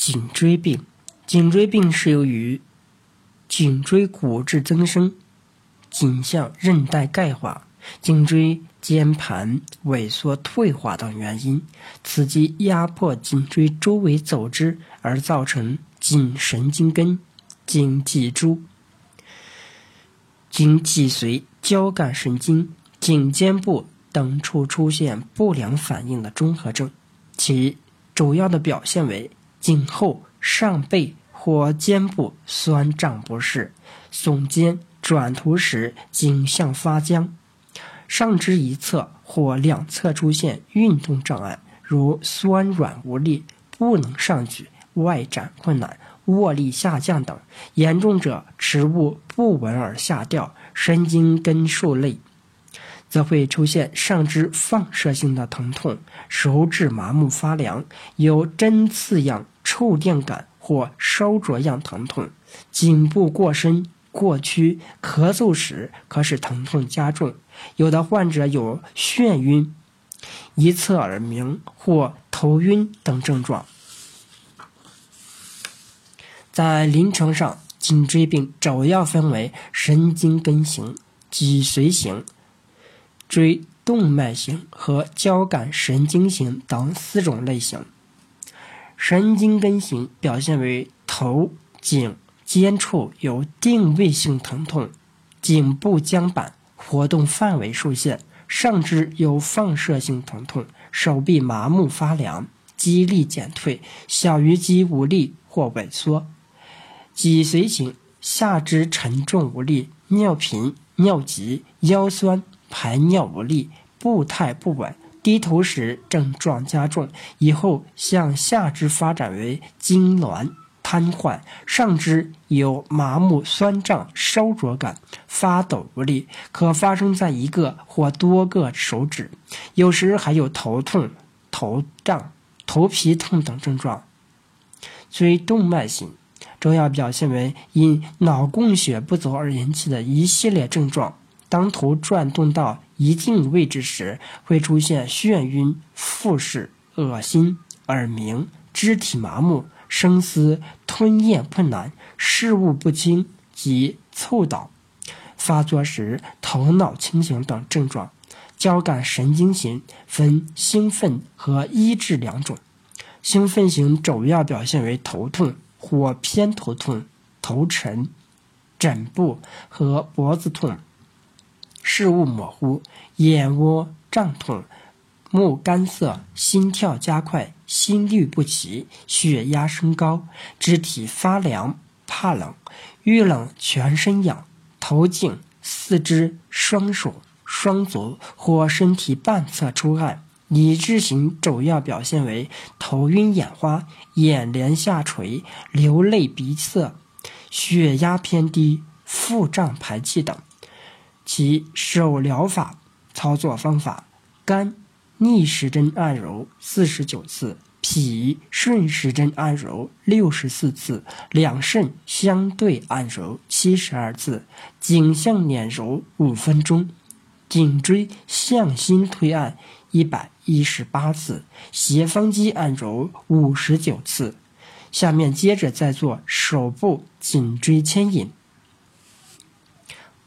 颈椎病。颈椎病是由于颈椎骨质增生、颈项韧带钙化、颈椎间盘萎缩退化等原因，刺激压迫颈椎周围组织而造成颈神经根、颈脊柱、颈脊髓、交感神经、颈肩部等处出现不良反应的综合症。其主要的表现为颈后、上背或肩部酸胀不适、耸肩、转头时颈项发僵。上肢一侧或两侧出现运动障碍，如酸软无力、不能上举、外展困难、握力下降等；严重者持物不稳而下掉，神经根受累，则会出现上肢放射性的疼痛、手指麻木发凉、有针刺样触电感或烧灼样疼痛；颈部过深。过屈、咳嗽时，可使疼痛加重。有的患者有眩晕、一侧耳鸣或头晕等症状。在临床上，颈椎病主要分为神经根型、脊髓型、椎动脉型和交感神经型等四种类型。神经根型表现为头、颈。肩处有定位性疼痛，颈部僵板，活动范围受限；上肢有放射性疼痛，手臂麻木发凉，肌力减退，小鱼肌无力或萎缩。脊髓型下肢沉重无力，尿频、尿急，腰酸，排尿无力，步态不稳，低头时症状加重，以后向下肢发展为痉挛。瘫痪，上肢有麻木、酸胀、烧灼感，发抖无力，可发生在一个或多个手指，有时还有头痛、头胀、头皮痛等症状。椎动脉型主要表现为因脑供血不足而引起的一系列症状。当头转动到一定位置时，会出现眩晕、腹视、恶心、耳鸣、肢体麻木。声嘶、吞咽困难、视物不清及猝倒，发作时头脑清醒等症状。交感神经型分兴奋和抑制两种。兴奋型主要表现为头痛或偏头痛、头沉、枕部和脖子痛、视物模糊、眼窝胀痛。目干涩，心跳加快，心律不齐，血压升高，肢体发凉、怕冷、遇冷全身痒，头颈、四肢、双手、双足或身体半侧出汗。理智型主要表现为头晕眼花、眼帘下垂、流泪鼻塞、血压偏低、腹胀排气等。其手疗法操作方法：肝。逆时针按揉四十九次，脾顺时针按揉六十四次，两肾相对按揉七十二次，颈项捻揉五分钟，颈椎向心推按一百一十八次，斜方肌按揉五十九次。下面接着再做手部颈椎牵引。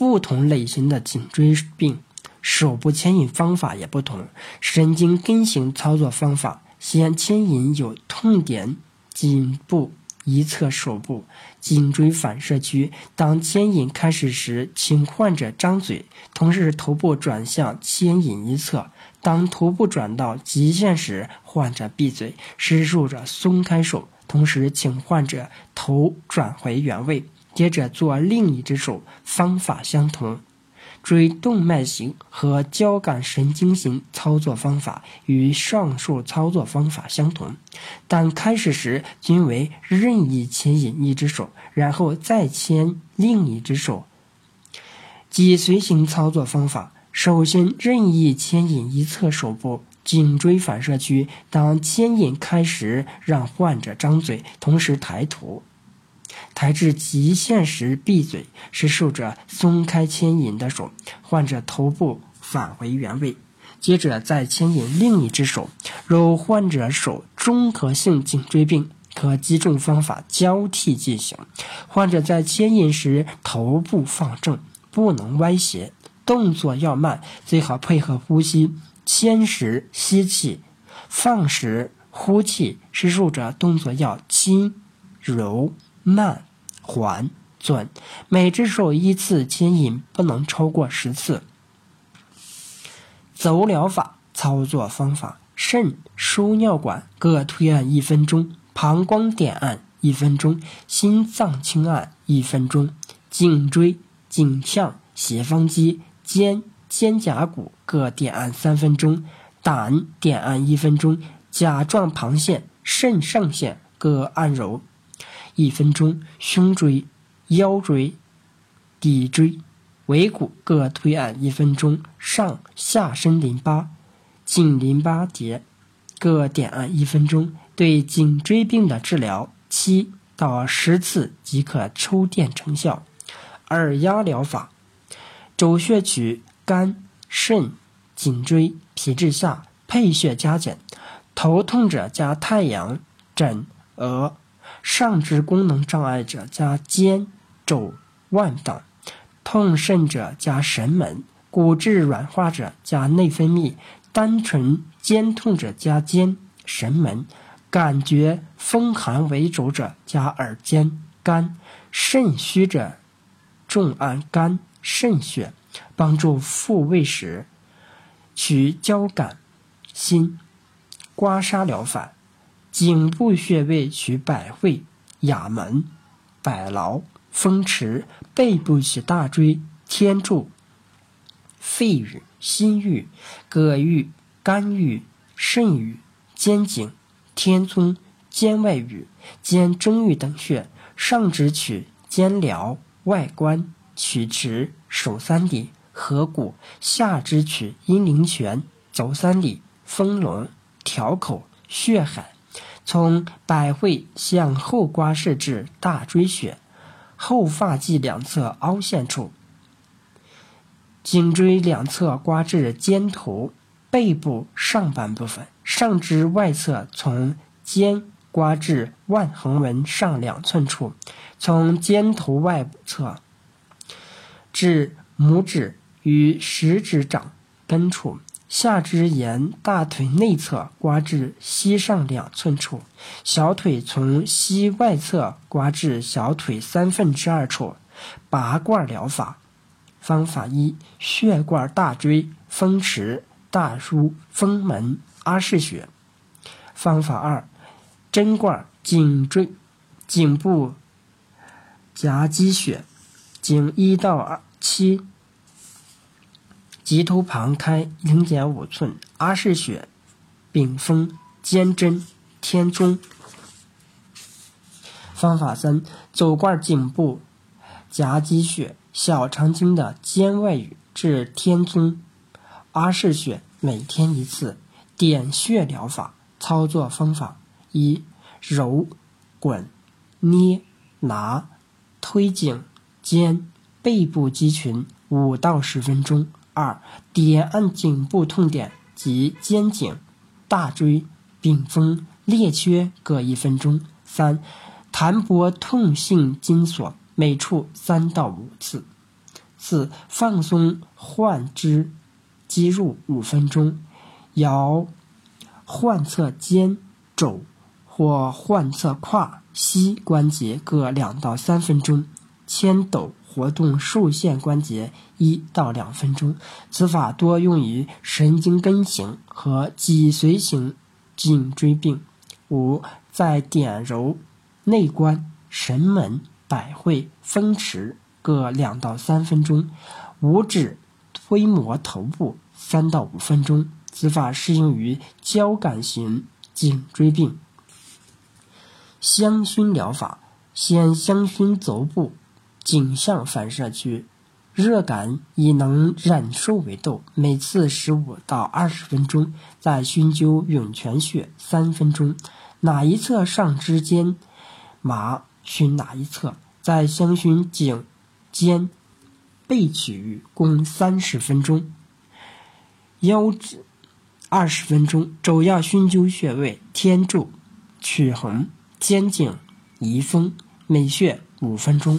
不同类型的颈椎病。手部牵引方法也不同，神经根型操作方法，先牵引有痛点颈部一侧手部颈椎反射区。当牵引开始时，请患者张嘴，同时头部转向牵引一侧。当头部转到极限时，患者闭嘴，施术者松开手，同时请患者头转回原位，接着做另一只手，方法相同。椎动脉型和交感神经型操作方法与上述操作方法相同，但开始时均为任意牵引一只手，然后再牵另一只手。脊髓型操作方法，首先任意牵引一侧手部颈椎反射区，当牵引开始，让患者张嘴，同时抬头。抬至极限时闭嘴，是受者松开牵引的手，患者头部返回原位。接着再牵引另一只手。若患者手综合性颈椎病，可几种方法交替进行。患者在牵引时头部放正，不能歪斜，动作要慢，最好配合呼吸。牵时吸气，放时呼气。施术者动作要轻、柔、慢、缓、准。每只手依次牵引不能超过十次。走疗法操作方法：肾输尿管各推按一分钟，膀胱点按一分钟，心脏轻按一分钟，颈椎、颈项、斜方肌、肩、肩胛骨各点按三分钟，胆点按一分钟，甲状旁腺、肾上腺各按揉一分钟，胸椎、腰椎、骶椎。尾骨各推按一分钟，上下身淋巴、颈淋巴结各点按一分钟。对颈椎病的治疗，七到十次即可抽电成效。耳压疗法，走穴取肝、肾、颈椎、皮质下，配穴加减。头痛者加太阳、枕、额；上肢功能障碍者加肩、肘、腕等。痛肾者加神门，骨质软化者加内分泌，单纯肩痛者加肩、神门，感觉风寒为主者加耳尖、肝，肾虚者重按肝、肾穴，帮助复位时取交感、心。刮痧疗法，颈部穴位取百会、哑门、百劳。风池背部取大椎、天柱、肺俞、心俞、膈俞、肝俞、肾俞、肩颈、天宗、肩外俞、肩中俞等穴。上肢取肩髎、外关、曲池、手三里、合谷；下肢取阴陵泉、足三里、丰隆、条口、血海。从百会向后刮拭至大椎穴。后发际两侧凹陷处，颈椎两侧刮至肩头背部上半部分，上肢外侧从肩刮至腕横纹上两寸处，从肩头外侧至拇指与食指掌根处。下肢沿大腿内侧刮至膝上两寸处，小腿从膝外侧刮至小腿三分之二处。拔罐疗法方法一：血罐大椎、风池、大枢、风门、阿是穴。方法二：针罐颈椎、颈部夹击穴，颈一到二七。棘突旁开零点五寸，阿是穴，丙风、肩贞、天中。方法三：走罐颈部夹击穴，小肠经的肩外俞至天宗，阿是穴，每天一次。点穴疗法操作方法一：揉、滚、捏、拿、推颈、肩、背部肌群五到十分钟。二点按颈部痛点及肩颈、大椎、柄峰、列缺各一分钟。三弹拨痛性筋索，每处三到五次。四放松患肢肌肉五分钟，摇患侧肩、肘或患侧胯、膝关节各两到三分钟，牵抖。活动受限关节一到两分钟，此法多用于神经根型和脊髓型颈椎病。五，在点揉内关、神门、百会、风池各两到三分钟，五指推摩头部三到五分钟。此法适用于交感型颈椎病。香薰疗法，先香薰足部。颈项反射区，热感以能忍受为度，每次十五到二十分钟，再熏灸涌泉穴三分钟，哪一侧上肢间麻熏哪一侧，再香薰颈、肩、背区域共三十分钟，腰指二十分钟，主要熏灸穴位：天柱、曲横、肩颈、仪风、美穴五分钟。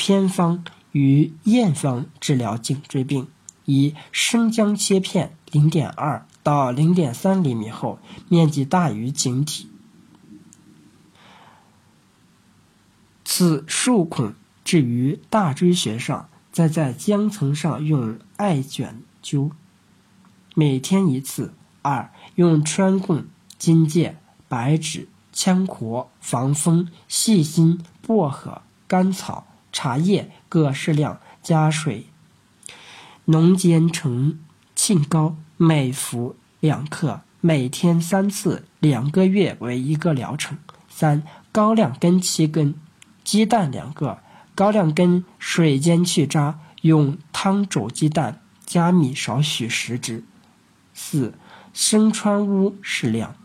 偏方与验方治疗颈椎病：以生姜切片零点二到零点三厘米厚，面积大于颈体。此数孔置于大椎穴上，再在姜层上用艾卷灸，每天一次。二、用川贡、荆芥、白芷、羌活、防风、细辛、薄荷、甘草、茶叶各适量，加水浓煎成沁膏，每服两克，每天三次，两个月为一个疗程。三、高粱根七根。鸡蛋两个，高粱根水煎去渣，用汤煮鸡蛋，加米少许食之。四、生川乌适量，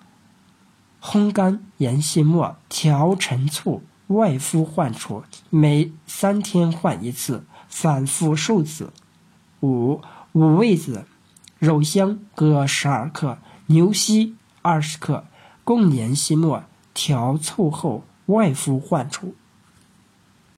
烘干研细末，调陈醋，外敷患处，每三天换一次，反复数次。五、五味子、肉香各十二克，牛膝二十克，共研细末，调醋后，外敷患处。